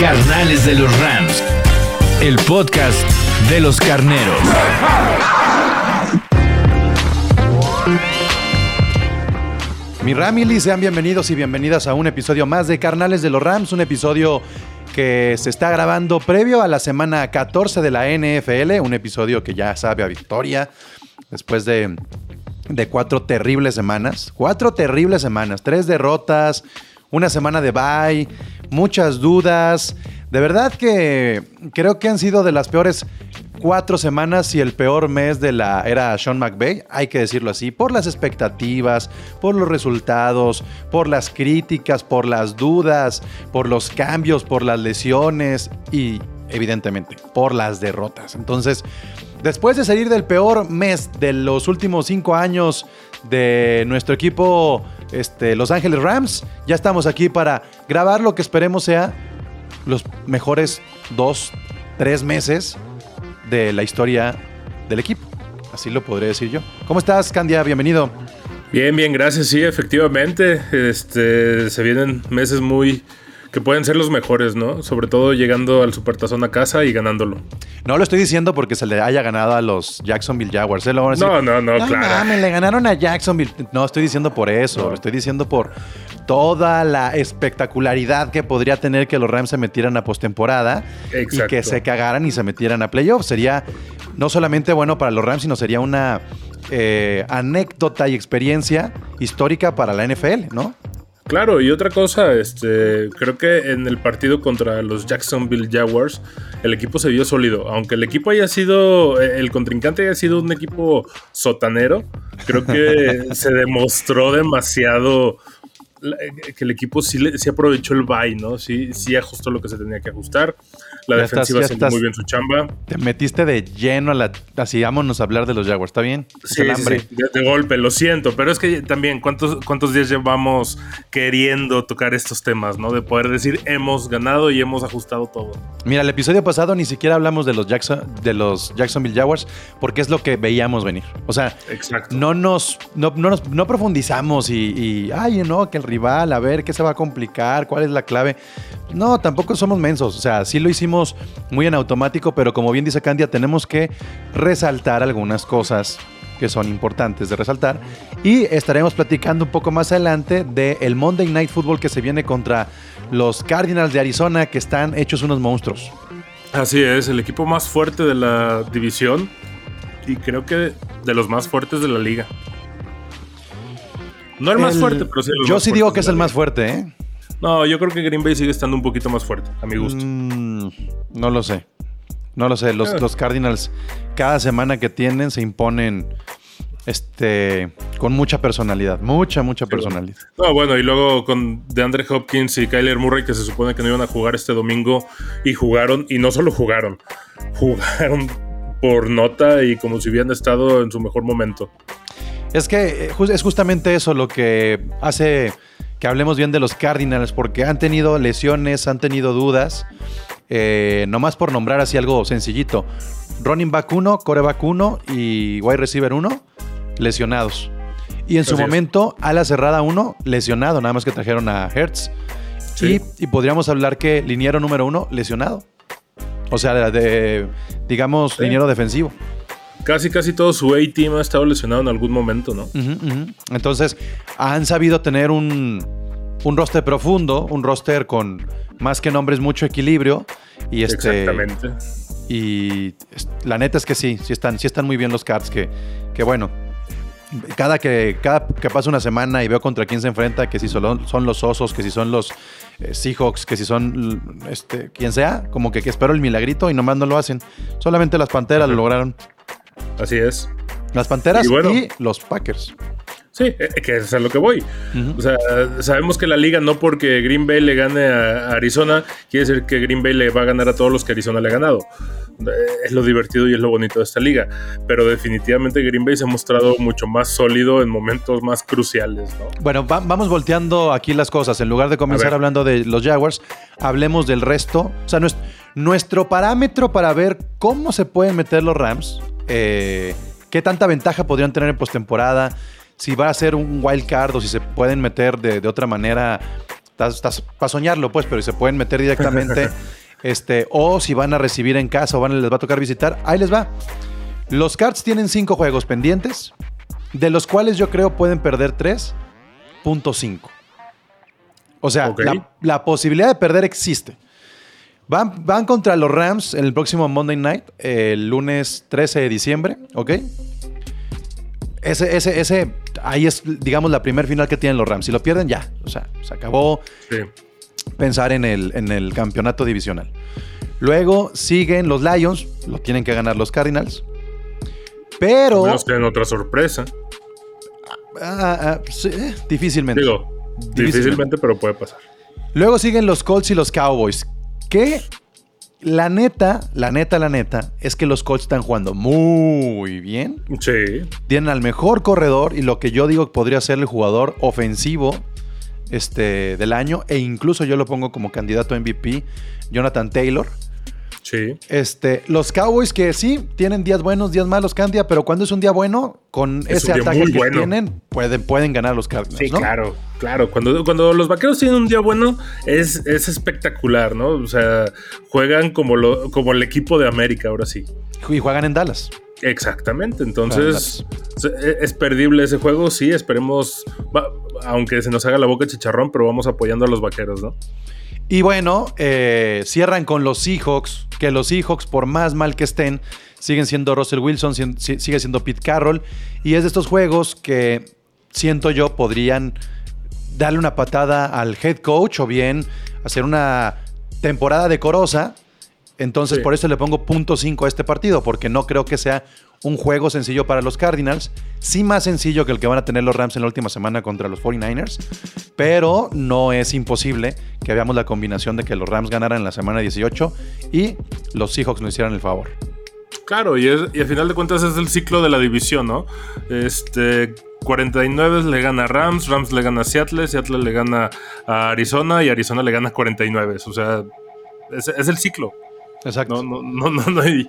Carnales de los Rams. El podcast de los carneros. Mi Ramily, sean bienvenidos y bienvenidas a un episodio más de Carnales de los Rams, un episodio que se está grabando previo a la semana 14 de la NFL, un episodio que ya sabe a victoria, después de, de cuatro terribles semanas, cuatro terribles semanas, tres derrotas, una semana de bye, muchas dudas, de verdad que creo que han sido de las peores cuatro semanas y el peor mes de la era Sean McVay, hay que decirlo así, por las expectativas, por los resultados, por las críticas, por las dudas, por los cambios, por las lesiones y evidentemente por las derrotas. Entonces, después de salir del peor mes de los últimos cinco años de nuestro equipo este, Los Ángeles Rams, ya estamos aquí para grabar lo que esperemos sea los mejores dos, tres meses de la historia del equipo. Así lo podré decir yo. ¿Cómo estás, Candia? Bienvenido. Bien, bien, gracias. Sí, efectivamente. Este, se vienen meses muy que pueden ser los mejores, ¿no? Sobre todo llegando al Supertazón a casa y ganándolo. No lo estoy diciendo porque se le haya ganado a los Jacksonville Jaguars. ¿eh? Lo van a decir, No, no, no, claro. mames, le ganaron a Jacksonville. No, estoy diciendo por eso. No. Lo estoy diciendo por toda la espectacularidad que podría tener que los Rams se metieran a postemporada y que se cagaran y se metieran a playoffs. Sería no solamente bueno para los Rams, sino sería una eh, anécdota y experiencia histórica para la NFL, ¿no? Claro, y otra cosa, este, creo que en el partido contra los Jacksonville Jaguars, el equipo se vio sólido. Aunque el equipo haya sido, eh, el contrincante haya sido un equipo sotanero, creo que se demostró demasiado eh, que el equipo sí, sí aprovechó el bye, ¿no? Sí, sí ajustó lo que se tenía que ajustar. La Ya defensiva estás- haciendo muy bien su chamba. Te metiste de lleno a la. Así, vámonos a hablar de los Jaguars, ¿está bien? Sí, el sí, hambre. sí, de, de golpe, lo siento, pero es que también, ¿cuántos, ¿cuántos días llevamos queriendo tocar estos temas, ¿no? De poder decir, hemos ganado y hemos ajustado todo. Mira, el episodio pasado ni siquiera hablamos de los, Jackson, de los Jacksonville Jaguars porque es lo que veíamos venir. O sea, Exacto. no nos, no, no nos- no profundizamos y, y, ay, no, que el rival, a ver qué se va a complicar, cuál es la clave. No, tampoco somos mensos. O sea, sí lo hicimos muy en automático, pero como bien dice Candia, tenemos que resaltar algunas cosas que son importantes de resaltar. Y estaremos platicando un poco más adelante del Monday Night Football que se viene contra los Cardinals de Arizona, que están hechos unos monstruos. Así es, el equipo más fuerte de la división y creo que de los más fuertes de la liga. No el más El- fuerte, pero sí los Yo más sí digo que es el más fuerte, ¿eh? No, yo creo que Green Bay sigue estando un poquito más fuerte, a mi gusto. Mm, no lo sé. No lo sé. Los, Ah. los Cardinals, cada semana que tienen, se imponen este, con mucha personalidad. Mucha, mucha personalidad. No, bueno, y luego con DeAndre Hopkins y Kyler Murray, que se supone que no iban a jugar este domingo, y jugaron, y no solo jugaron, jugaron por nota y como si hubieran estado en su mejor momento. Es que eh, es justamente eso lo que hace que hablemos bien de los Cardinals, porque han tenido lesiones, han tenido dudas. Eh, nomás por nombrar así algo sencillito. Running back 1, coreback 1 y wide receiver 1 lesionados. Y en su es. momento, ala cerrada 1 lesionado, nada más que trajeron a Hertz. Sí. Y, y podríamos hablar que liniero número 1 lesionado. O sea, de, de, digamos, Sí. liniero defensivo. Casi, casi todo su A-team ha estado lesionado en algún momento, ¿no? Entonces, han sabido tener un, un roster profundo, un roster con más que nombres, mucho equilibrio. Y este. Exactamente. Y la neta es que sí, sí están, sí están muy bien los Cards, que, que bueno. Cada que, cada que pasa una semana y veo contra quién se enfrenta, que si son, son los Osos, que si son los eh, Seahawks, que si son este, quien sea, como que, que espero el milagrito y nomás no lo hacen. Solamente las Panteras lo lograron. Así es. Las Panteras Y los Packers. Sí, eh, que es a lo que voy. O sea, sabemos que la liga no porque Green Bay le gane a Arizona, quiere decir que Green Bay le va a ganar a todos los que Arizona le ha ganado. Eh, Es lo divertido y es lo bonito de esta liga. Pero definitivamente Green Bay se ha mostrado mucho más sólido en momentos más cruciales, ¿no? Bueno, va- vamos volteando aquí las cosas. En lugar de comenzar hablando de los Jaguars, hablemos del resto. O sea, nues- nuestro parámetro para ver cómo se pueden meter los Rams, eh, qué tanta ventaja podrían tener en postemporada, si va a ser un wild card o si se pueden meter de, de otra manera. Para soñarlo, pues, pero si se pueden meter directamente. este, o si van a recibir en casa o van, les va a tocar visitar. Ahí les va. Los Cards tienen cinco juegos pendientes, de los cuales yo creo pueden perder 3.5. O sea, la posibilidad de perder existe. Van, van contra los Rams en el próximo Monday Night, el lunes 13 de diciembre, ¿ok? Ese, ese, ese, ahí es, digamos, la primer final que tienen los Rams. Si lo pierden, ya. O sea, se acabó Sí. pensar en el, en el campeonato divisional. Luego siguen los Lions, lo tienen que ganar los Cardinals. Pero. Menos que en otra sorpresa. ah, ah, sí, eh, difícilmente. Digo, difícilmente, pero puede pasar. Luego siguen los Colts y los Cowboys. Que la neta, la neta, la neta, es que los Colts están jugando muy bien. Sí. Tienen al mejor corredor y lo que yo digo podría ser el jugador ofensivo este, del año. E incluso yo lo pongo como candidato a MVP, Jonathan Taylor. Sí. Este, los Cowboys que sí tienen días buenos, días malos, Candia, pero cuando es un día bueno, con Es ese ataque que bueno. tienen, pueden, pueden ganar los Cardinals. Sí, ¿no? claro, claro. Cuando, cuando los vaqueros tienen un día bueno, es, es espectacular, ¿no? O sea, juegan como, lo, como el equipo de América, ahora sí. Y juegan en Dallas. Exactamente. Entonces, es perdible ese juego, sí, esperemos. va- aunque se nos haga la boca chicharrón, pero vamos apoyando a los vaqueros, ¿no? Y bueno, eh, cierran con los Seahawks, que los Seahawks, por más mal que estén, siguen siendo Russell Wilson, sigue siendo Pete Carroll. Y es de estos juegos que siento yo podrían darle una patada al head coach o bien hacer una temporada decorosa. Entonces, Sí. por eso le pongo punto 5 a este partido, porque no creo que sea un juego sencillo para los Cardinals. Sí más sencillo que el que van a tener los Rams en la última semana contra los 49ers, pero no es imposible que veamos la combinación de que los Rams ganaran en la semana 18 y los Seahawks nos hicieran el favor. Claro, y, es- y al final de cuentas es el ciclo de la división, ¿no? Este. 49 le gana a Rams, Rams le gana a Seattle, Seattle le gana a Arizona y Arizona le gana a 49. O sea, es, es el ciclo. Exacto. No, no, no, no, no hay-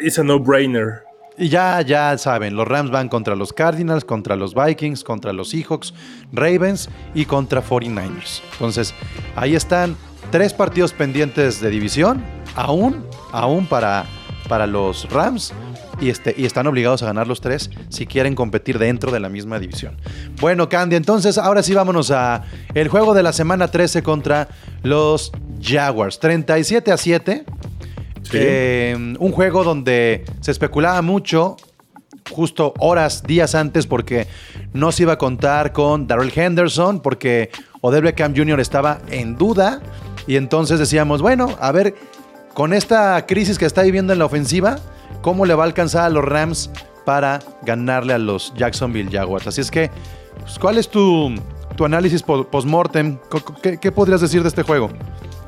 It's a no-brainer. Y ya, ya saben, los Rams van contra los Cardinals, contra los Vikings, contra los Seahawks, Ravens y contra 49ers. Entonces, ahí están tres partidos pendientes de división, aún, aún para, para los Rams. Y, este, y están obligados a ganar los tres si quieren competir dentro de la misma división. Bueno, Candy, entonces ahora sí vámonos a el juego de la semana 13 contra los Jaguars. 37 a 7. Eh, un juego donde se especulaba mucho, justo horas, días antes, porque no se iba a contar con Darrell Henderson, porque Odell Beckham Jr. estaba en duda. Y entonces decíamos, bueno, a ver, con esta crisis que está viviendo en la ofensiva, ¿cómo le va a alcanzar a los Rams para ganarle a los Jacksonville Jaguars? Así es que, pues, ¿cuál es tu, tu análisis po- post-mortem? Co- co- ¿Qué, qué podrías decir de este juego?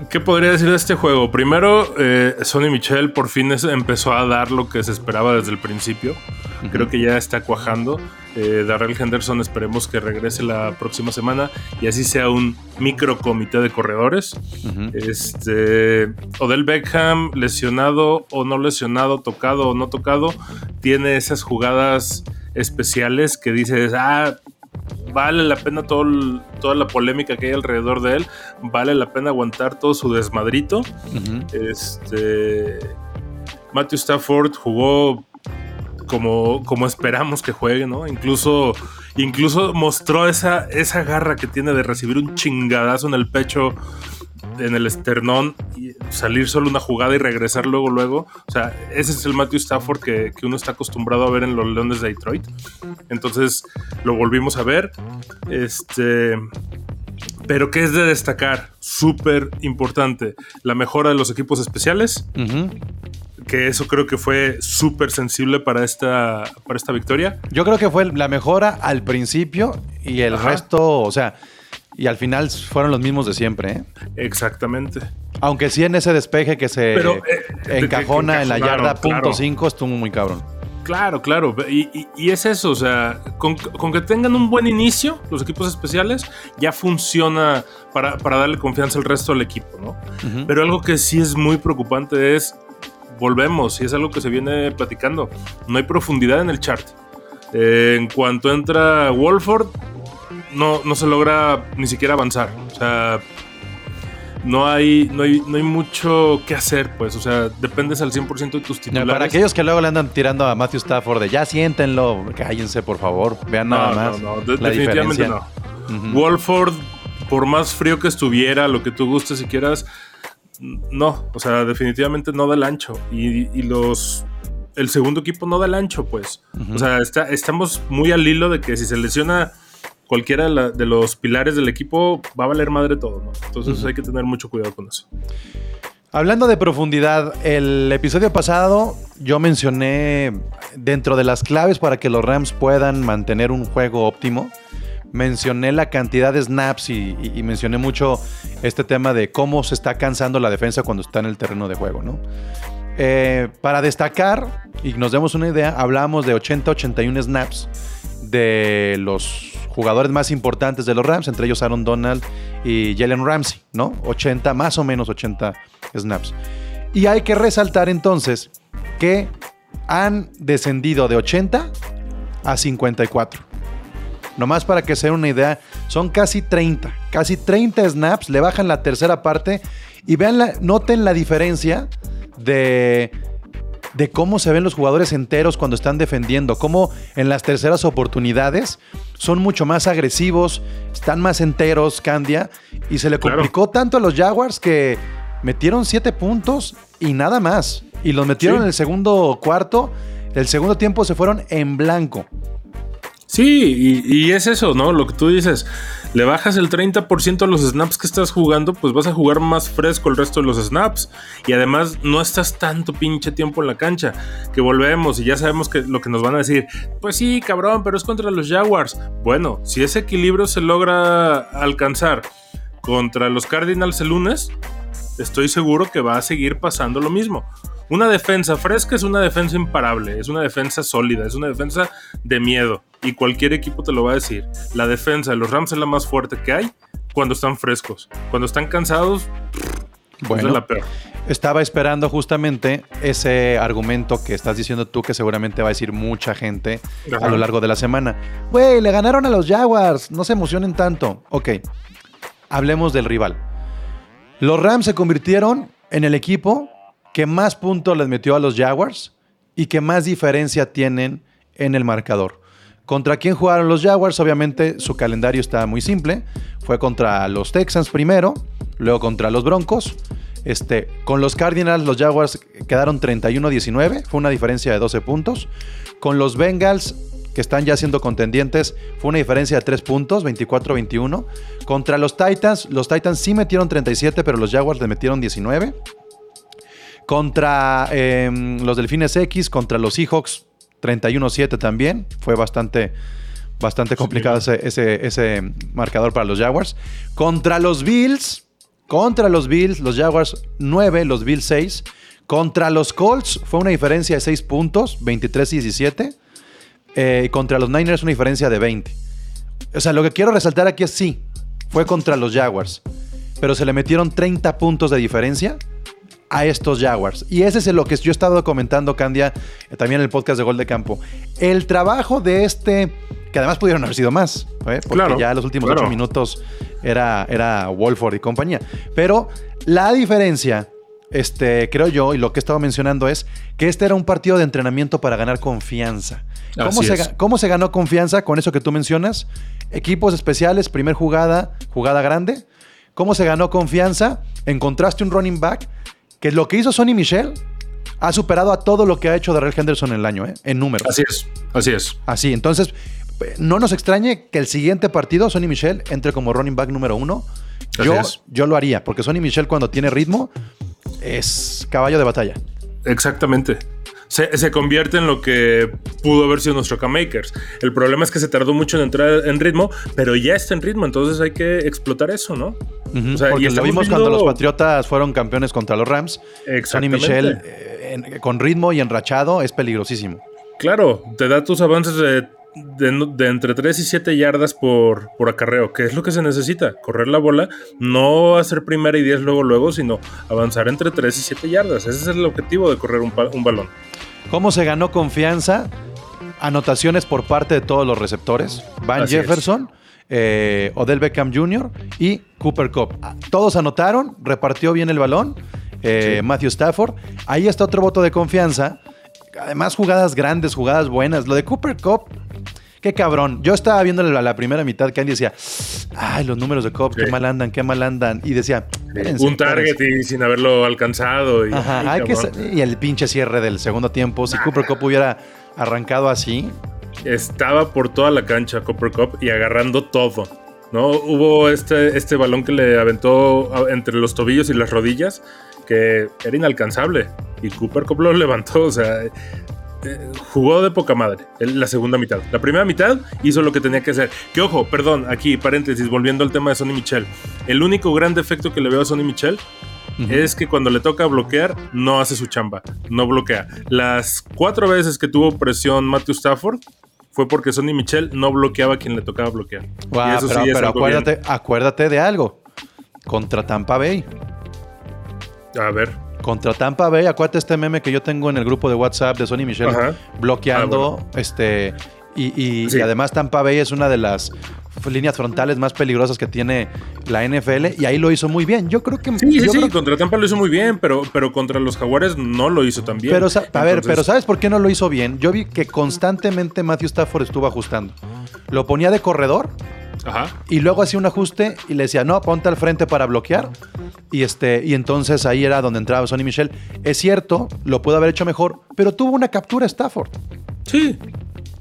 ¿Qué podría decir de este juego? Primero, eh, Sonny Michel por fin es- empezó a dar lo que se esperaba desde el principio. Creo que ya está cuajando. Eh, Darrell Henderson esperemos que regrese la próxima semana y así sea un micro comité de corredores. Este, Odell Beckham, lesionado o no lesionado, tocado o no tocado, tiene esas jugadas especiales que dices, ah, vale la pena todo el- toda la polémica que hay alrededor de él, vale la pena aguantar todo su desmadrito. Este, Matthew Stafford jugó como, como esperamos que juegue, ¿no? Incluso, incluso mostró esa, esa garra que tiene de recibir un chingadazo en el pecho, en el esternón, y salir solo una jugada y regresar luego, luego. O sea, ese es el Matthew Stafford que, que uno está acostumbrado a ver en los Leones de Detroit. Entonces, lo volvimos a ver. Este. Pero que es de destacar, súper importante, la mejora de los equipos especiales, que eso creo que fue súper sensible para esta, para esta victoria. Yo creo que fue la mejora al principio y el Ajá. resto, o sea, y al final fueron los mismos de siempre, ¿eh? Exactamente. Aunque sí en ese despeje que se Pero, eh, que- encajona que en la yarda punto claro. 5 estuvo muy cabrón. Claro, claro. Y, y- y es eso, o sea, con, con que tengan un buen inicio, los equipos especiales, ya funciona para, para darle confianza al resto del equipo, ¿no? Pero algo que sí es muy preocupante es, volvemos, y es algo que se viene platicando, no hay profundidad en el chart. Eh, en cuanto entra Wolford, no, no se logra ni siquiera avanzar. O sea, no hay, no hay, no hay mucho que hacer, pues. O sea, dependes al 100% de tus titulares. Para aquellos que luego le andan tirando a Matthew Stafford de ya siéntenlo, cállense por favor, vean nada más No, no, de- la definitivamente diferencia. no. Wolford, por más frío que estuviera, lo que tú gustes si quieras, no, o sea, definitivamente no da el ancho. Y, y los. El segundo equipo no da el ancho, pues. O sea, está- estamos muy al hilo de que si se lesiona cualquiera de, la- de los pilares del equipo, va a valer madre todo, ¿no? Entonces hay que tener mucho cuidado con eso. Hablando de profundidad, el episodio pasado yo mencioné dentro de las claves para que los Rams puedan mantener un juego óptimo, mencioné la cantidad de snaps y, y- y mencioné mucho este tema de cómo se está cansando la defensa cuando está en el terreno de juego, ¿no? Eh, para destacar, y nos demos una idea, hablamos de 80-81 snaps de los jugadores más importantes de los Rams, entre ellos Aaron Donald y Jalen Ramsey, ¿no? 80, más o menos 80 snaps. Y hay que resaltar entonces que han descendido de 80 a 54. Nomás para que se den una idea, son casi 30, casi 30 snaps, le bajan la tercera parte y vean la, noten la diferencia de, de cómo se ven los jugadores enteros cuando están defendiendo, cómo en las terceras oportunidades son mucho más agresivos, están más enteros, Candia, y se le Claro. complicó tanto a los Jaguars que metieron 7 puntos y nada más. Y los metieron Sí. en el segundo cuarto, el segundo tiempo se fueron en blanco. Sí, y, es eso, ¿no? Lo que tú dices, le bajas el 30% a los snaps que estás jugando, pues vas a jugar más fresco el resto de los snaps. Y además no estás tanto pinche tiempo en la cancha, que volvemos y ya sabemos que lo que nos van a decir, pues sí, cabrón, pero es contra los Jaguars. Bueno, si ese equilibrio se logra alcanzar contra los Cardinals el lunes, estoy seguro que va a seguir pasando lo mismo. Una defensa fresca es una defensa imparable, es una defensa sólida, es una defensa de miedo. Y cualquier equipo te lo va a decir. La defensa de los Rams es la más fuerte que hay cuando están frescos. Cuando están cansados, pues Bueno, es la peor. estaba esperando justamente ese argumento que estás diciendo tú que seguramente va a decir mucha gente Ajá. a lo largo de la semana. Güey, le ganaron a los Jaguars, no se emocionen tanto. Ok, hablemos del rival. Los Rams se convirtieron en el equipo que más puntos les metió a los Jaguars y que más diferencia tienen en el marcador. ¿Contra quién jugaron los Jaguars? Obviamente su calendario está muy simple. Fue contra los Texans primero, luego contra los Broncos. Este, con los Cardinals, los Jaguars quedaron 31-19, fue una diferencia de 12 puntos. Con los Bengals, que están ya siendo contendientes, fue una diferencia de 3 puntos, 24-21. Contra los Titans, los Titans sí metieron 37, pero los Jaguars le metieron 19. Contra eh, los Delfines X, contra los Seahawks, 31-7 también. Fue bastante, bastante complicado ese, ese- ese marcador para los Jaguars. Contra los Bills, contra los Bills, los Jaguars 9, los Bills 6. Contra los Colts fue una diferencia de 6 puntos, 23-17. Eh, y contra los Niners una diferencia de 20. O sea, lo que quiero resaltar aquí es sí, fue contra los Jaguars. Pero se le metieron 30 puntos de diferencia a estos Jaguars. Y ese es lo que yo he estado comentando, Candia, también en el podcast de Gol de Campo. El trabajo de este, que además pudieron haber sido más, ¿eh? porque Claro, ya los últimos claro. ocho minutos era, era Wolford y compañía. Pero la diferencia, este, creo yo, y lo que he estado mencionando es que este era un partido de entrenamiento para ganar confianza. ¿Cómo se, ¿Cómo se ganó confianza con eso que tú mencionas? Equipos especiales, primer jugada, jugada grande. ¿Cómo se ganó confianza? Encontraste un running back que lo que hizo Sonny Michel ha superado a todo lo que ha hecho Darrell Henderson en el año, ¿eh? en números. Así es, así es. Así, entonces, eh, no nos extrañe que el siguiente partido Sonny Michel entre como running back número uno. Así Yo, es. yo lo haría, porque Sonny Michel cuando tiene ritmo es caballo de batalla. Exactamente. Se, se convierte en lo que pudo haber sido nuestro K-Makers. El problema es que se tardó mucho en entrar en ritmo, pero ya está en ritmo, entonces hay que explotar eso, ¿no? O sea, y porque lo vimos viendo- cuando los Patriotas fueron campeones contra los Rams. Sonny. Michel eh, en- con ritmo y enrachado es peligrosísimo. Claro, te da tus avances de, de- de entre 3 y 7 yardas por, por acarreo, que es lo que se necesita. Correr la bola, no hacer primera y 10 luego, luego, sino avanzar entre 3 y 7 yardas. Ese es el objetivo de correr un balón. ¿Cómo se ganó confianza? Anotaciones por parte de todos los receptores. Van Así. Jefferson, eh, Odell Beckham Jr. y Cooper Cup. Todos anotaron, repartió bien el balón. eh, Matthew Stafford. Ahí está otro voto de confianza. Además, jugadas grandes, jugadas buenas. Lo de Cooper Cup, qué cabrón. Yo estaba viendo la, la primera mitad que Andy decía, ay, los números de Cup, qué mal andan, qué mal andan. Y decía, espérense, un target espérense. y sin haberlo alcanzado. Y, Ajá, ay, hay que cabrón. sa- y el pinche cierre del segundo tiempo. Si Cooper Cup hubiera arrancado así, Estaba por toda la cancha Copper Cup y agarrando todo. ¿no? Hubo este, este balón que le aventó entre los tobillos y las rodillas que era inalcanzable. Y Cooper Cup lo levantó. O sea, eh, jugó de poca madre la segunda mitad. La primera mitad hizo lo que tenía que hacer. Que ojo, perdón, aquí paréntesis, volviendo al tema de Sonny Michel. El único gran defecto que le veo a Sonny Michel es que cuando le toca bloquear, no hace su chamba, no bloquea. Las cuatro veces que tuvo presión Matthew Stafford fue porque Sonny Michel no bloqueaba a quien le tocaba bloquear. Y eso pero, sí es pero algo bien. acuérdate, acuérdate de algo. Contra Tampa Bay. A ver, Contra Tampa Bay, acuérdate este meme que yo tengo en el grupo de WhatsApp de Sony Michel Ajá. bloqueando. Ah, este y, y- Sí. y además Tampa Bay es una de las líneas frontales más peligrosas que tiene la NFL y ahí lo hizo muy bien. Yo creo que sí, sí, yo sí, creo- contra Tampa lo hizo muy bien, pero, pero contra los Jaguares no lo hizo tan bien. pero a ver, pero ¿sabes por qué no lo hizo bien? Yo vi que constantemente Matthew Stafford estuvo ajustando. Lo ponía de corredor Ajá. y luego hacía un ajuste y le decía, no, ponte al frente para bloquear. Y, este, y entonces ahí era donde entraba Sonny Michel. Es cierto, lo pudo haber hecho mejor, pero tuvo una captura Stafford. Sí,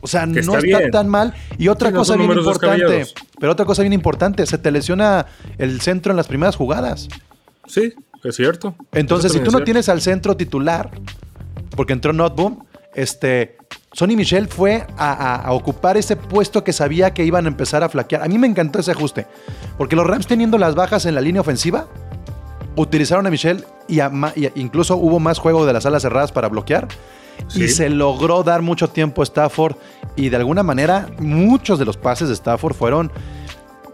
O sea, Que no está tan mal. Y otra Sí, cosa bien importante, pero otra cosa bien importante, se te lesiona el centro en las primeras jugadas. sí, es cierto. Entonces, si tú no tienes al centro titular, porque entró Notboom, este, Sonny Michel fue a, a- a ocupar ese puesto que sabía que iban a empezar a flaquear. A mí me encantó ese ajuste, porque los Rams teniendo las bajas en la línea ofensiva, utilizaron a Michel y, a incluso hubo más juego de las alas cerradas para bloquear. Sí. Y se logró dar mucho tiempo a Stafford y de alguna manera muchos de los pases de Stafford fueron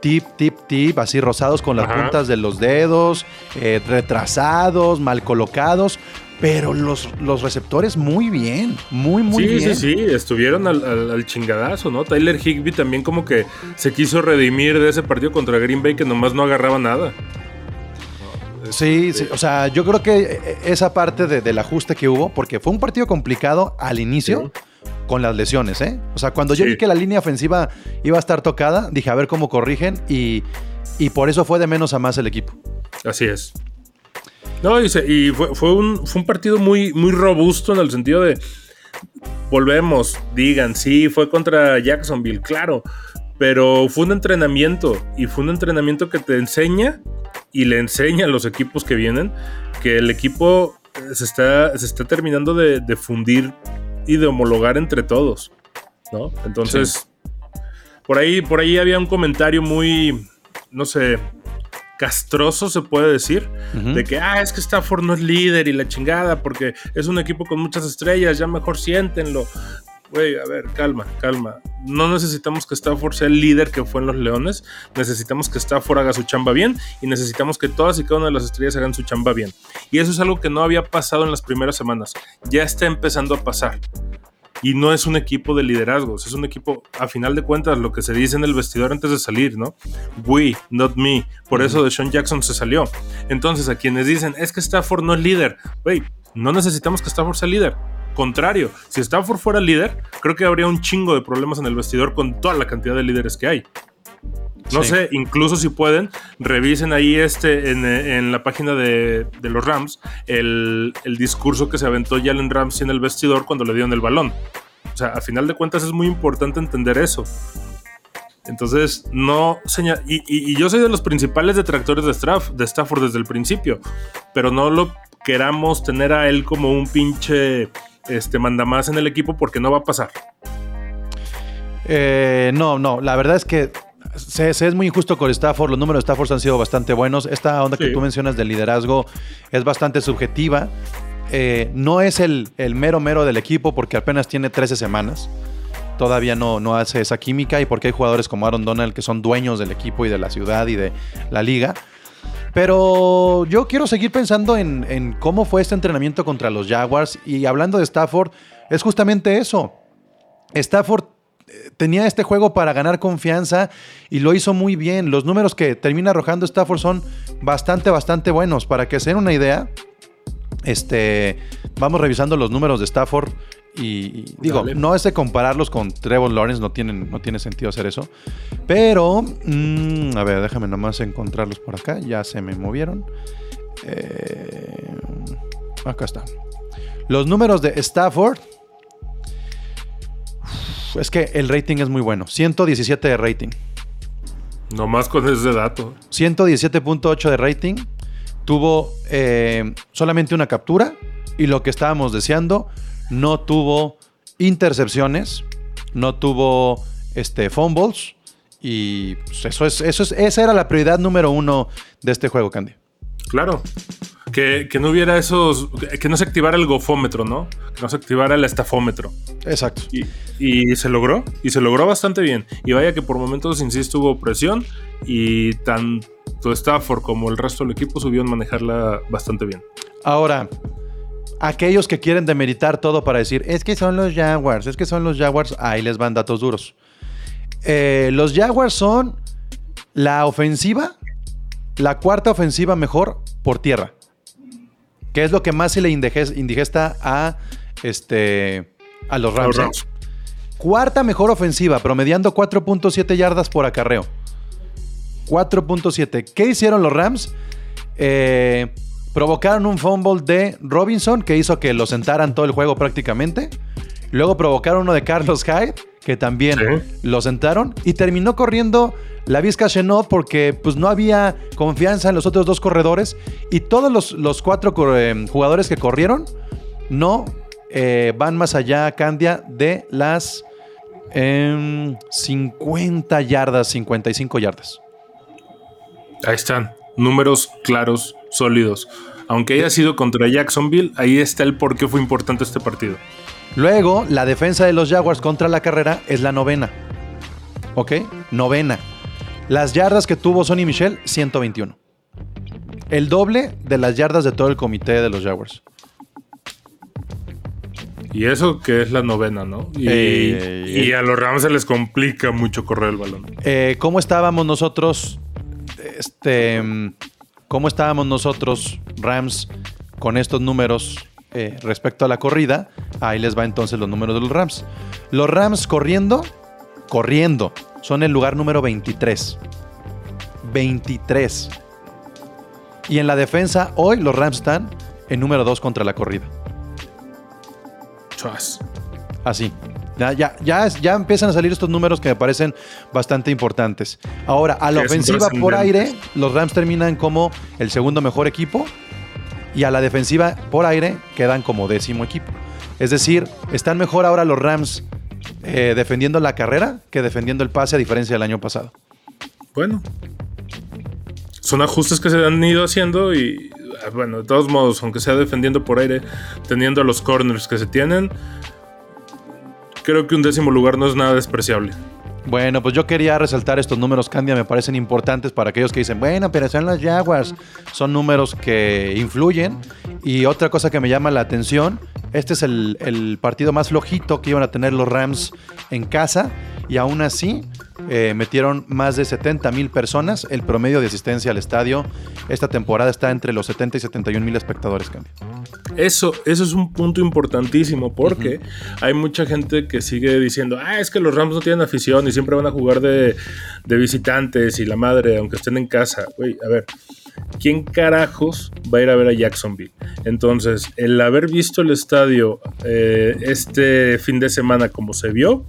tip, tip, tip, así rosados con las Ajá. puntas de los dedos, eh, retrasados, mal colocados, pero los, los receptores muy bien, muy, muy sí, bien. sí, sí, estuvieron al, al- al chingadazo, ¿no? Tyler Higby también como que se quiso redimir de ese partido contra Green Bay que nomás no agarraba nada. Sí, sí, o sea, yo creo que eh, esa parte de- del ajuste que hubo, porque fue un partido complicado al inicio con las lesiones, ¿eh? O sea, cuando yo Sí. vi que la línea ofensiva iba a estar tocada, dije, a ver cómo corrigen y, y por eso fue de menos a más el equipo. Así es. No, y, se- y fue, fue un, fue un partido muy, muy robusto en el sentido de. Volvemos, digan, sí, fue contra Jacksonville, claro. Pero fue un entrenamiento. Y fue un entrenamiento que te enseña y le enseña a los equipos que vienen que el equipo eh, se está, se está terminando de, de fundir y de homologar entre todos. ¿No? Entonces. Por ahí, por ahí había un comentario muy. No sé. Castroso se puede decir. De que, ah, es que Stafford no es líder y la chingada, porque es un equipo con muchas estrellas, ya mejor siéntenlo. Güey, a ver, calma, calma. No necesitamos que Stafford sea el líder que fue en los Leones. Necesitamos que Stafford haga su chamba bien y necesitamos que todas y cada una de las estrellas hagan su chamba bien. Y eso es algo que no había pasado en las primeras semanas. Ya está empezando a pasar. Y no es un equipo de liderazgos, es un equipo, a final de cuentas, lo que se dice en el vestidor antes de salir, ¿no? We, not me. Por eso de Sean Jackson se salió. Entonces, a quienes dicen, es que Stafford no es líder, güey, no necesitamos que Stafford sea líder. Contrario, si Stafford fuera líder, creo que habría un chingo de problemas en el vestidor con toda la cantidad de líderes que hay. No Sí. sé, incluso si pueden, revisen ahí este en, en la página de, de los Rams el, el discurso que se aventó Jalen Ramsey en el vestidor cuando le dieron el balón. O sea, a final de cuentas es muy importante entender eso. Entonces, no señal. Y, y- y yo soy de los principales detractores de, de Stafford desde el principio, pero no lo queramos tener a él como un pinche este, mandamás en el equipo porque no va a pasar. Eh, no, no, la verdad es que se, se es muy injusto con Stafford. Los números de Stafford han sido bastante buenos. Esta onda que tú mencionas del liderazgo es bastante subjetiva. Eh, no es el, el mero mero del equipo porque apenas tiene 13 semanas. Todavía no, no hace esa química y porque hay jugadores como Aaron Donald que son dueños del equipo y de la ciudad y de la liga. Pero yo quiero seguir pensando en, en cómo fue este entrenamiento contra los Jaguars. Y hablando de Stafford, es justamente eso. Stafford tenía este juego para ganar confianza y lo hizo muy bien. Los números que termina arrojando Stafford son bastante, bastante buenos. Para que se den una idea, este, vamos revisando los números de Stafford y, y digo, Dale. no es de compararlos con Trevor Lawrence, no, tienen, no tiene sentido hacer eso. Pero, mm, a ver, déjame nomás encontrarlos por acá. Ya se me movieron. Eh, acá está. Los números de Stafford. Es que el rating es muy bueno. 117 de rating. Nomás con ese dato. 117.8 de rating. Tuvo eh, solamente una captura. Y lo que estábamos deseando, no tuvo intercepciones. No tuvo este, fumbles. Y pues, eso es, eso es, esa era la prioridad número uno de este juego, Candy. Claro. Que, que no hubiera esos. Que no se activara el gofómetro, ¿no? Que no se activara el estafómetro. Exacto. Y, y se logró. Y se logró bastante bien. Y vaya que por momentos, insisto, hubo presión. Y tanto Stafford como el resto del equipo subieron manejarla bastante bien. Ahora, aquellos que quieren demeritar todo para decir, es que son los Jaguars, es que son los Jaguars, ahí les van datos duros. Eh, los Jaguars son la ofensiva, la cuarta ofensiva mejor por tierra. Que es lo que más se le indiges- indigesta a, este, a los Rams. Los ¿eh? Rams. Cuarta mejor ofensiva, promediando 4.7 yardas por acarreo. 4.7. ¿Qué hicieron los Rams? Eh, provocaron un fumble de Robinson que hizo que lo sentaran todo el juego prácticamente. Luego provocaron uno de Carlos Hyde que también Sí. lo sentaron. Y terminó corriendo la Vizca Chenot porque pues, no había confianza en los otros dos corredores. Y todos los, los cuatro eh, jugadores que corrieron no eh, van más allá, Candia, de las em, 50 yardas, 55 yardas. Ahí están. Números claros, sólidos. Aunque haya sido contra Jacksonville, ahí está el por qué fue importante este partido. Luego, la defensa de los Jaguars contra la carrera es la novena. ¿Ok? Novena. Las yardas que tuvo Sonny Michel, 121. El doble de las yardas de todo el comité de los Jaguars. Y eso que es la novena, ¿no? Y, Eh, y a los Rams se les complica mucho correr el balón. Eh, ¿Cómo estábamos nosotros? Este. mm, ¿Cómo estábamos nosotros, Rams, con estos números eh, respecto a la corrida? Ahí les va entonces los números de los Rams. Los Rams corriendo, corriendo, son el lugar número 23. 23. Y en la defensa, hoy los Rams están en número 2 contra la corrida. Chas. Así. Ya, ya, ya, ya empiezan a salir estos números que me parecen bastante importantes. Ahora, a la ofensiva por aire, los Rams terminan como el segundo mejor equipo. Y a la defensiva por aire quedan como décimo equipo. Es decir, están mejor ahora los Rams eh, defendiendo la carrera que defendiendo el pase, a diferencia del año pasado. Bueno. Son ajustes que se han ido haciendo y, ah, bueno, de todos modos, aunque sea defendiendo por aire, teniendo los corners que se tienen, creo que un décimo lugar no es nada despreciable. Bueno, pues yo quería resaltar estos números, Candia, me parecen importantes para aquellos que dicen, bueno, pero son los Jaguars. Son números que influyen. Y otra cosa que me llama la atención, este es el, el partido más flojito que iban a tener los Rams en casa. Y aún así, eh, metieron más de 70 mil personas. El promedio de asistencia al estadio esta temporada está entre los 70 y 71 mil espectadores, Candia. Eso, eso es un punto importantísimo porque hay mucha gente que sigue diciendo, ah, es que los Rams no tienen afición y siempre van a jugar de, de visitantes y la madre, aunque estén en casa. Güey, a ver, ¿quién carajos va a ir a ver a Jacksonville? Entonces, el haber visto el estadio eh, este fin de semana como se vio,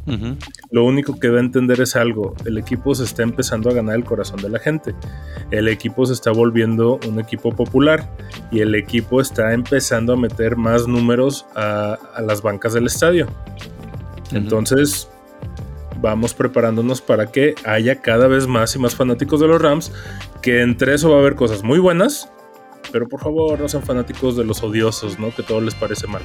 lo único que va a entender es algo, el equipo se está empezando a ganar el corazón de la gente, el equipo se está volviendo un equipo popular y el equipo está empezando a meter más números a, a las bancas del estadio. Entonces, vamos preparándonos para que haya cada vez más y más fanáticos de los Rams, que entre eso va a haber cosas muy buenas, pero por favor no sean fanáticos de los odiosos, ¿no? Que todo les parece mal.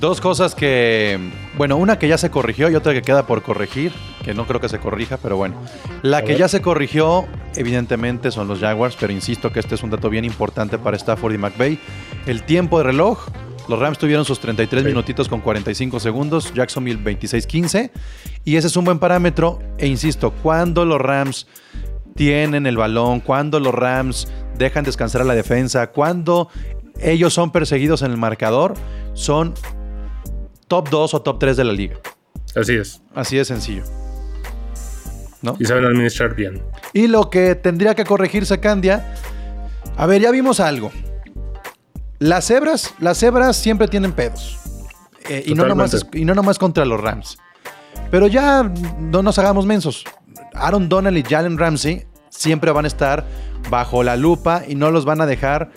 Dos cosas que, bueno, una que ya se corrigió y otra que queda por corregir, que no creo que se corrija, pero bueno. La A que ver. ya se corrigió, evidentemente, son los Jaguars, pero insisto que este es un dato bien importante para Stafford y McVay. El tiempo de reloj, los Rams tuvieron sus 33 Sí. minutitos con 45 segundos, Jacksonville 26-15, y ese es un buen parámetro, e insisto, cuando los Rams tienen el balón, cuando los Rams dejan descansar a la defensa, cuando ellos son perseguidos en el marcador, son top 2 o top 3 de la liga. Así es. Así de sencillo. ¿No? Y saben administrar bien. Y lo que tendría que corregirse, Candia. A ver, ya vimos algo. Las cebras, las cebras siempre tienen pedos. Eh, y, no nomás, y no nomás contra los Rams. Pero ya no nos hagamos mensos. Aaron Donald y Jalen Ramsey siempre van a estar bajo la lupa y no los van a dejar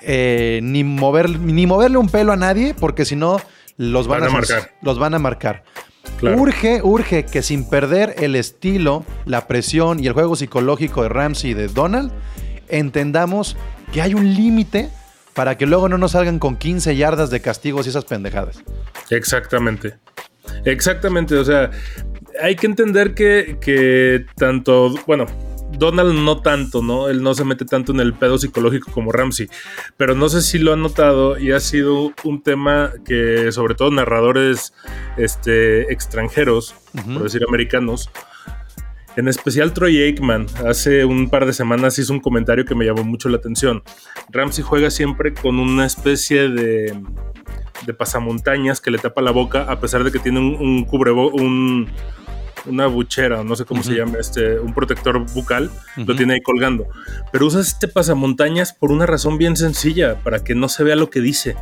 eh, ni, mover, ni moverle un pelo a nadie, porque si no, los van, Van a marcar. Los van a marcar. Claro. Urge, urge que sin perder el estilo, la presión y el juego psicológico de Ramsey y de Donald, entendamos que hay un límite para que luego no nos salgan con 15 yardas de castigos y esas pendejadas. Exactamente. Exactamente. O sea, hay que entender que, que tanto, bueno, Donald no tanto, ¿no? Él no se mete tanto en el pedo psicológico como Ramsey. Pero no sé si lo han notado y ha sido un tema que, sobre todo narradores este, extranjeros, por decir americanos, en especial Troy Aikman, hace un par de semanas hizo un comentario que me llamó mucho la atención. Ramsey juega siempre con una especie de, de pasamontañas que le tapa la boca, a pesar de que tiene un, un cubrebo, un, una buchera, no sé cómo se llama, este, un protector bucal, lo tiene ahí colgando. Pero usa este pasamontañas por una razón bien sencilla, para que no se vea lo que dice.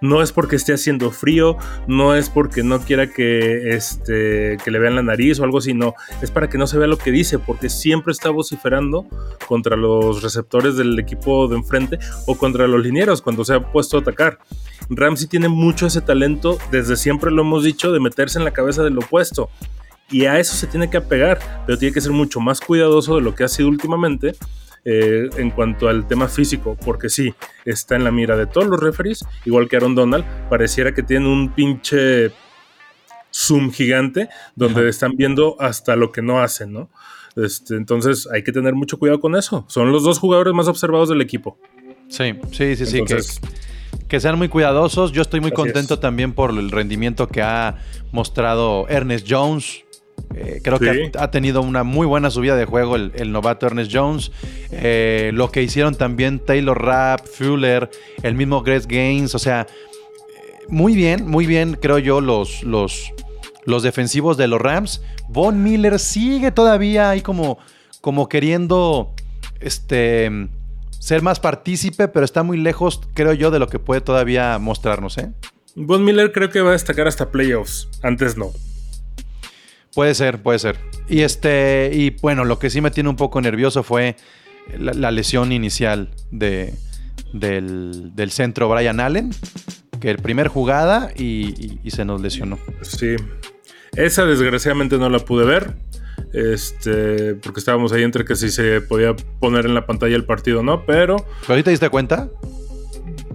No es porque esté haciendo frío, no es porque no quiera que, este, que le vean la nariz o algo así, no. Es para que no se vea lo que dice, porque siempre está vociferando contra los receptores del equipo de enfrente o contra los linieros cuando se ha puesto a atacar. Ramsey tiene mucho ese talento, desde siempre lo hemos dicho, de meterse en la cabeza del opuesto. Y a eso se tiene que apegar, pero tiene que ser mucho más cuidadoso de lo que ha sido últimamente eh, en cuanto al tema físico, porque sí, está en la mira de todos los referees, igual que Aaron Donald, pareciera que tiene un pinche zoom gigante donde Ajá. están viendo hasta lo que no hacen, ¿no? Este, entonces hay que tener mucho cuidado con eso. Son los dos jugadores más observados del equipo. Sí, sí, sí, sí. Entonces, que, que sean muy cuidadosos. Yo estoy muy contento es. también por el rendimiento que ha mostrado Ernest Jones. Eh, creo que ha, ha tenido una muy buena subida de juego el, el novato Ernest Jones. Eh, lo que hicieron también Taylor Rapp, Fuller, el mismo Greg Gaines. O sea, eh, muy bien, muy bien, creo yo, los, los, los defensivos de los Rams. Von Miller sigue todavía ahí como, como queriendo este, ser más partícipe, pero está muy lejos, creo yo, de lo que puede todavía mostrarnos. ¿eh? Von Miller creo que va a destacar hasta playoffs. Antes no. Puede ser, puede ser. Y este, y bueno, lo que sí me tiene un poco nervioso fue la, la lesión inicial de, del, del centro Brian Allen, que el primer jugada y, y- y se nos lesionó. Sí. Esa desgraciadamente no la pude ver. Este, porque estábamos ahí entre que si se podía poner en la pantalla el partido o no, pero ¿Pero ahí te diste cuenta?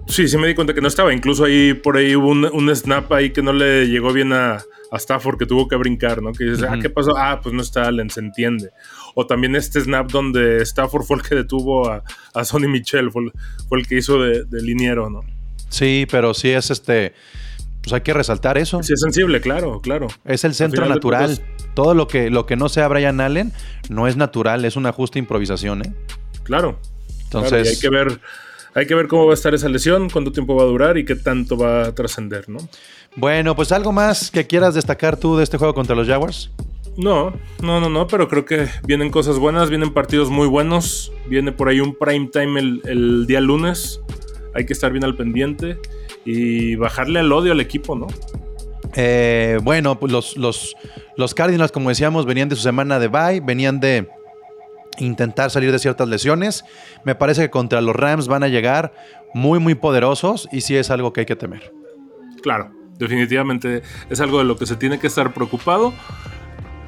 Sí, sí me di cuenta que no estaba. Incluso ahí por ahí hubo un, un snap ahí que no le llegó bien a, a Stafford, que tuvo que brincar, ¿no? Que dices, ah. ¿qué pasó? Ah, pues no está Allen, se entiende. O también este snap donde Stafford fue el que detuvo a, a Sonny Michel, fue, el- fue el que hizo de, de liniero, ¿no? Sí, pero sí es este. Pues hay que resaltar eso. Sí, es sensible, claro, claro. Es el centro natural. Todo lo que, lo que no sea Brian Allen no es natural, es una justa improvisación. ¿eh? Claro. Entonces, Claro, y hay que ver, hay que ver cómo va a estar esa lesión, cuánto tiempo va a durar y qué tanto va a trascender, ¿no? bueno, pues algo más que quieras destacar tú de este juego contra los Jaguars. No, no, no, no, pero creo que vienen cosas buenas, vienen partidos muy buenos, viene por ahí un prime time el, el día lunes, hay que estar bien al pendiente y bajarle el odio al equipo, ¿no? Eh, bueno, pues los, los, los Cardinals, como decíamos, venían de su semana de bye, venían de intentar salir de ciertas lesiones. Me parece que contra los Rams van a llegar muy, muy poderosos y sí es algo que hay que temer. Claro, definitivamente es algo de lo que se tiene que estar preocupado,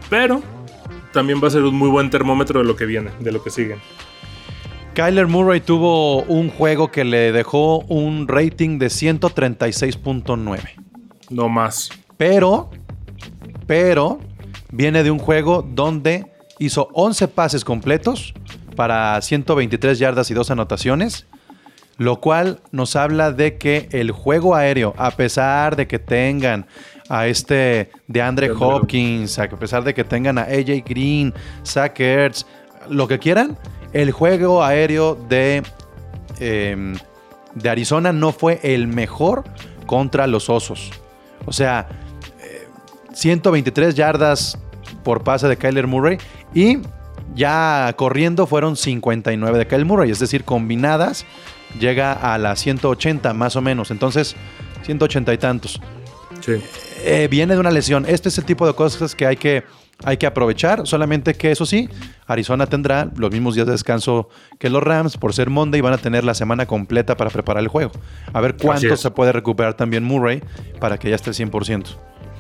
pero también va a ser un muy buen termómetro de lo que viene, de lo que sigue. Kyler Murray tuvo un juego que le dejó un rating de 136.9. No más. Pero, pero, viene de un juego donde hizo 11 pases completos para 123 yardas y dos anotaciones, lo cual nos habla de que el juego aéreo, a pesar de que tengan a este de Andre Hopkins, a pesar de que tengan a AJ Green, Zach Ertz, lo que quieran, el juego aéreo de, eh, de Arizona no fue el mejor contra los Osos. O sea, eh, 123 yardas por pase de Kyler Murray y ya corriendo fueron 59 de Kyler Murray, es decir, combinadas llega a las 180 más o menos, entonces 180 y tantos. Sí. Eh, viene de una lesión. Este es el tipo de cosas que hay que, hay que aprovechar. Solamente que eso sí, Arizona tendrá los mismos días de descanso que los Rams por ser Monday y van a tener la semana completa para preparar el juego. A ver cuánto se puede recuperar también Murray para que ya esté al 100%.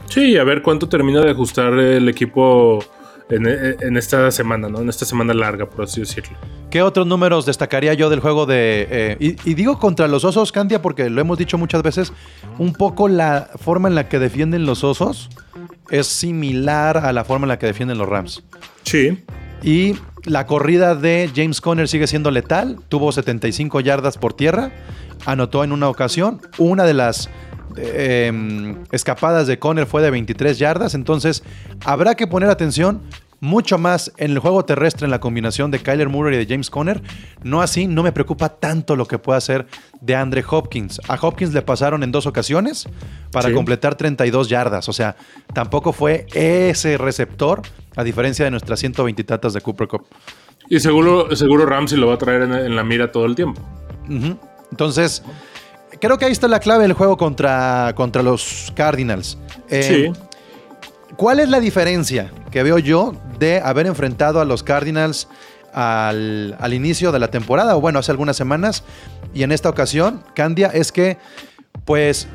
Sí, a ver cuánto termina de ajustar el equipo en, en esta semana, ¿no? En esta semana larga, por así decirlo. ¿Qué otros números destacaría yo del juego de... eh, y, y digo contra los osos, Candia, porque lo hemos dicho muchas veces, un poco la forma en la que defienden los osos es similar a la forma en la que defienden los Rams. Sí. Y la corrida de James Conner sigue siendo letal. Tuvo 75 yardas por tierra. Anotó en una ocasión. Una de las eh, escapadas de Conner fue de 23 yardas. Entonces habrá que poner atención mucho más en el juego terrestre en la combinación de Kyler Murray y de James Conner. No así, no me preocupa tanto lo que pueda hacer de Andre Hopkins. A Hopkins le pasaron en dos ocasiones para Sí. completar 32 yardas. O sea, tampoco fue ese receptor, a diferencia de nuestras 120 tatas de Cooper Cup. Y seguro, seguro Ramsey lo va a traer en, en la mira todo el tiempo. Entonces, creo que ahí está la clave del juego contra, contra los Cardinals. Eh, Sí. ¿Cuál es la diferencia que veo yo de haber enfrentado a los Cardinals al, al inicio de la temporada? O bueno, hace algunas semanas. Y en esta ocasión, Candia, es que, pues,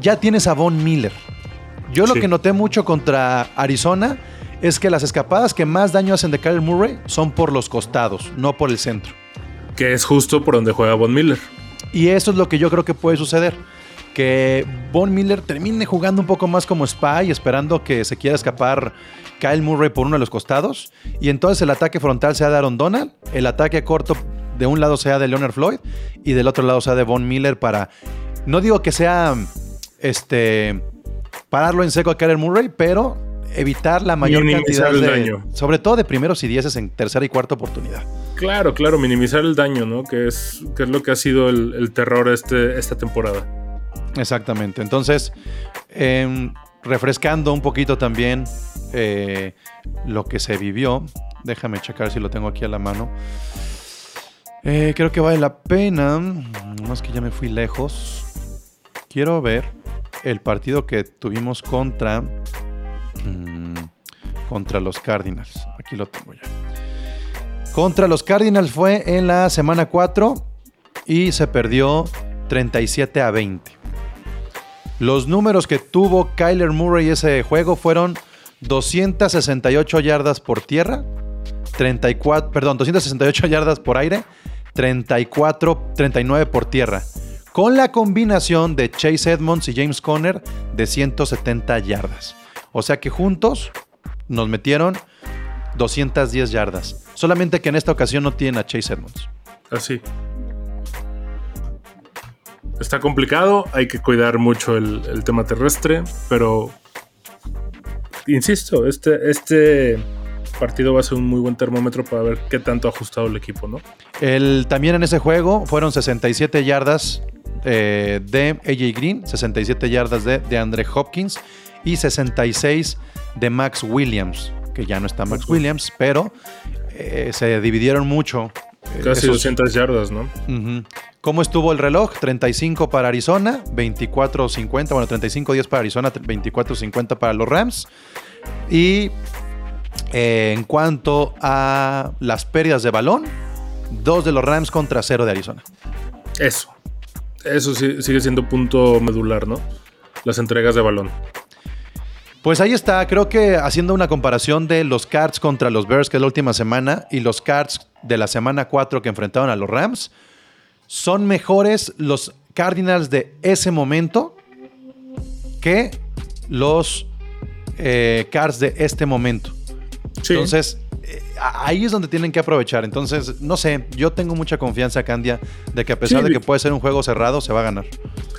ya tienes a Von Miller. Yo lo que noté mucho contra Arizona es que las escapadas que más daño hacen de Kyler Murray son por los costados, no por el centro. Que es justo por donde juega Von Miller. Y eso es lo que yo creo que puede suceder. Que Von Miller termine jugando un poco más como spy, esperando que se quiera escapar Kyle Murray por uno de los costados. Y entonces el ataque frontal sea de Aaron Donald, el ataque corto de un lado sea de Leonard Floyd y del otro lado sea de Von Miller para. No digo que sea este pararlo en seco a Kyler Murray, pero evitar la mayor cantidad de. daño. Sobre todo de primeros y dieces en tercera y cuarta oportunidad. Claro, claro, minimizar el daño, ¿no? Que es, que es lo que ha sido el, terror este, esta temporada. Exactamente. Entonces, em, refrescando un poquito también eh, lo que se vivió. Déjame checar si lo tengo aquí a la mano. Eh, creo que vale la pena. Más que ya me fui lejos. Quiero ver el partido que tuvimos contra. mm, contra los Cardinals. Aquí lo tengo ya. Contra los Cardinals fue en la semana 4 y se perdió 37 a 20. Los números que tuvo Kyler Murray ese juego fueron 268 yardas por tierra, 34, perdón, 268 yardas por aire, 34, 39 por tierra, con la combinación de Chase Edmonds y James Conner de 170 yardas. O sea que juntos nos metieron 210 yardas. Solamente que en esta ocasión no tienen a Chase Edmonds. Así. Está complicado, hay que cuidar mucho el, el tema terrestre, pero insisto, este, este partido va a ser un muy buen termómetro para ver qué tanto ha ajustado el equipo, ¿no? El, también en ese juego fueron 67 yardas eh, de AJ Green, 67 yardas de, de Andre Hopkins y 66 de Max Williams, que ya no está Max Williams, pero eh, se dividieron mucho. eh, Casi esos- 200 yardas, ¿no? Ujú. ¿Cómo estuvo el reloj? 35 para Arizona, 24-50, bueno, 35-10 para Arizona, 24-50 para los Rams. Y eh, en cuanto a las pérdidas de balón, dos de los Rams contra cero de Arizona. Eso. Eso sí- sigue siendo punto medular, ¿no? Las entregas de balón. Pues ahí está, creo que haciendo una comparación de los Cards contra los Bears, que es la última semana, y los Cards de la semana 4 que enfrentaron a los Rams, son mejores los Cardinals de ese momento que los eh, Cards de este momento. Sí. Entonces, ahí es donde tienen que aprovechar. Entonces, no sé, yo tengo mucha confianza, Candia, de que a pesar Sí, de que puede ser un juego cerrado, se va a ganar.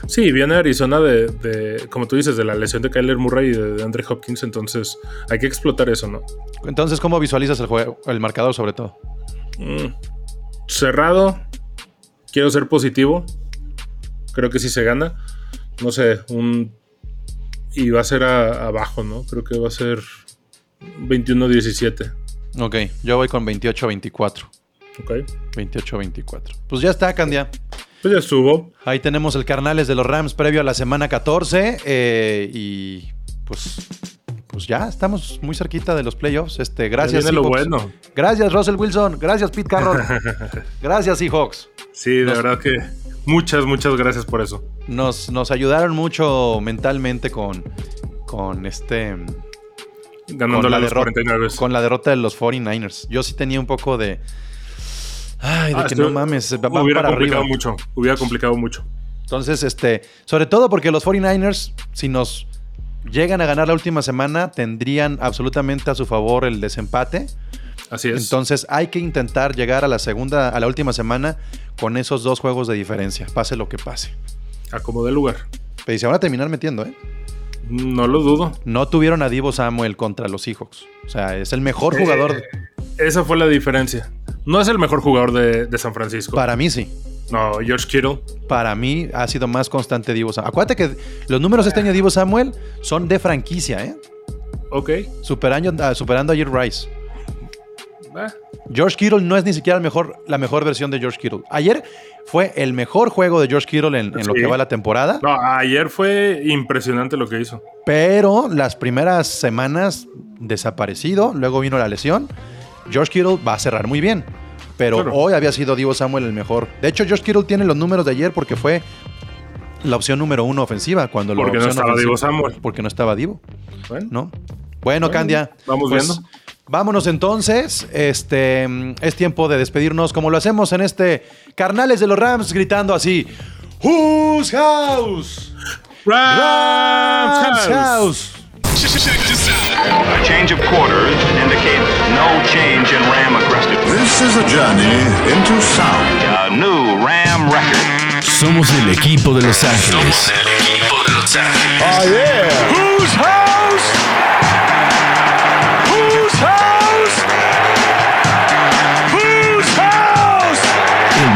Sí, viene Arizona de, de, como tú dices, de la lesión de Kyler Murray y de Andre Hopkins, entonces hay que explotar eso, ¿no? Entonces, ¿cómo visualizas el juego, el marcador sobre todo? Mm. Cerrado, quiero ser positivo, creo que sí se gana, no sé, un... Y va a ser a- abajo, ¿no? Creo que va a ser 21-17, Ok, yo voy con 28-24. ¿ok? 28-24. Pues ya está, Candia. Pues ya estuvo. Ahí tenemos el Carnales de los Rams previo a la semana 14. eh, y pues, pues ya estamos muy cerquita de los playoffs. Este, gracias, viene lo bueno. Gracias, Russell Wilson. Gracias, Pete Carroll. gracias, Seahawks. Sí, de Nos- verdad que muchas, muchas gracias por eso. Nos, nos ayudaron mucho mentalmente con, con este. A la, los derrota, 49. con la derrota de los 49ers. Yo sí tenía un poco de. Ay, de Ah, que no mames, va- hubiera para complicado arriba. mucho. Hubiera complicado mucho. Entonces, este, sobre todo porque los 49ers, si nos llegan a ganar la última semana, tendrían absolutamente a su favor el desempate. Así es. Entonces, hay que intentar llegar a la segunda, a la última semana con esos dos juegos de diferencia, pase lo que pase. Acomodé el lugar. Pero se van a terminar metiendo, ¿eh? No lo dudo. No tuvieron a Divo Samuel contra los Seahawks. O sea, es el mejor jugador. Esa fue la diferencia. No es el mejor jugador de, de San Francisco. Para mí sí. No, George Kittle. Para mí ha sido más constante Divo Samuel. Acuérdate que los números este año de Divo Samuel son de franquicia, ¿eh? Ok. Superando, ah, superando a Jerry Rice. George Kittle no es ni siquiera el mejor, la mejor versión de George Kittle. Ayer fue el mejor juego de George Kittle en, en lo que va la temporada, No, ayer fue impresionante lo que hizo. pero las primeras semanas desaparecido, luego vino la lesión. George Kittle va a cerrar muy bien, pero Claro. hoy había sido Divo Samuel el mejor. De hecho, George Kittle tiene los números de ayer porque fue la opción número uno ofensiva cuando la Porque no opción estaba Divo Samuel. Porque no estaba Divo. Bueno, ¿no? Bueno, Candia. vamos pues, viendo. Vámonos entonces. Este es tiempo de despedirnos como lo hacemos en este Carnales de los Rams, gritando así: Whose house? Rams House. A change of quarters indicates no change in Ram aggressiveness. This is a journey into sound. A new Ram record. Somos el equipo de Los Ángeles. Somos el equipo de Los Ángeles. Oh yeah. Whose house?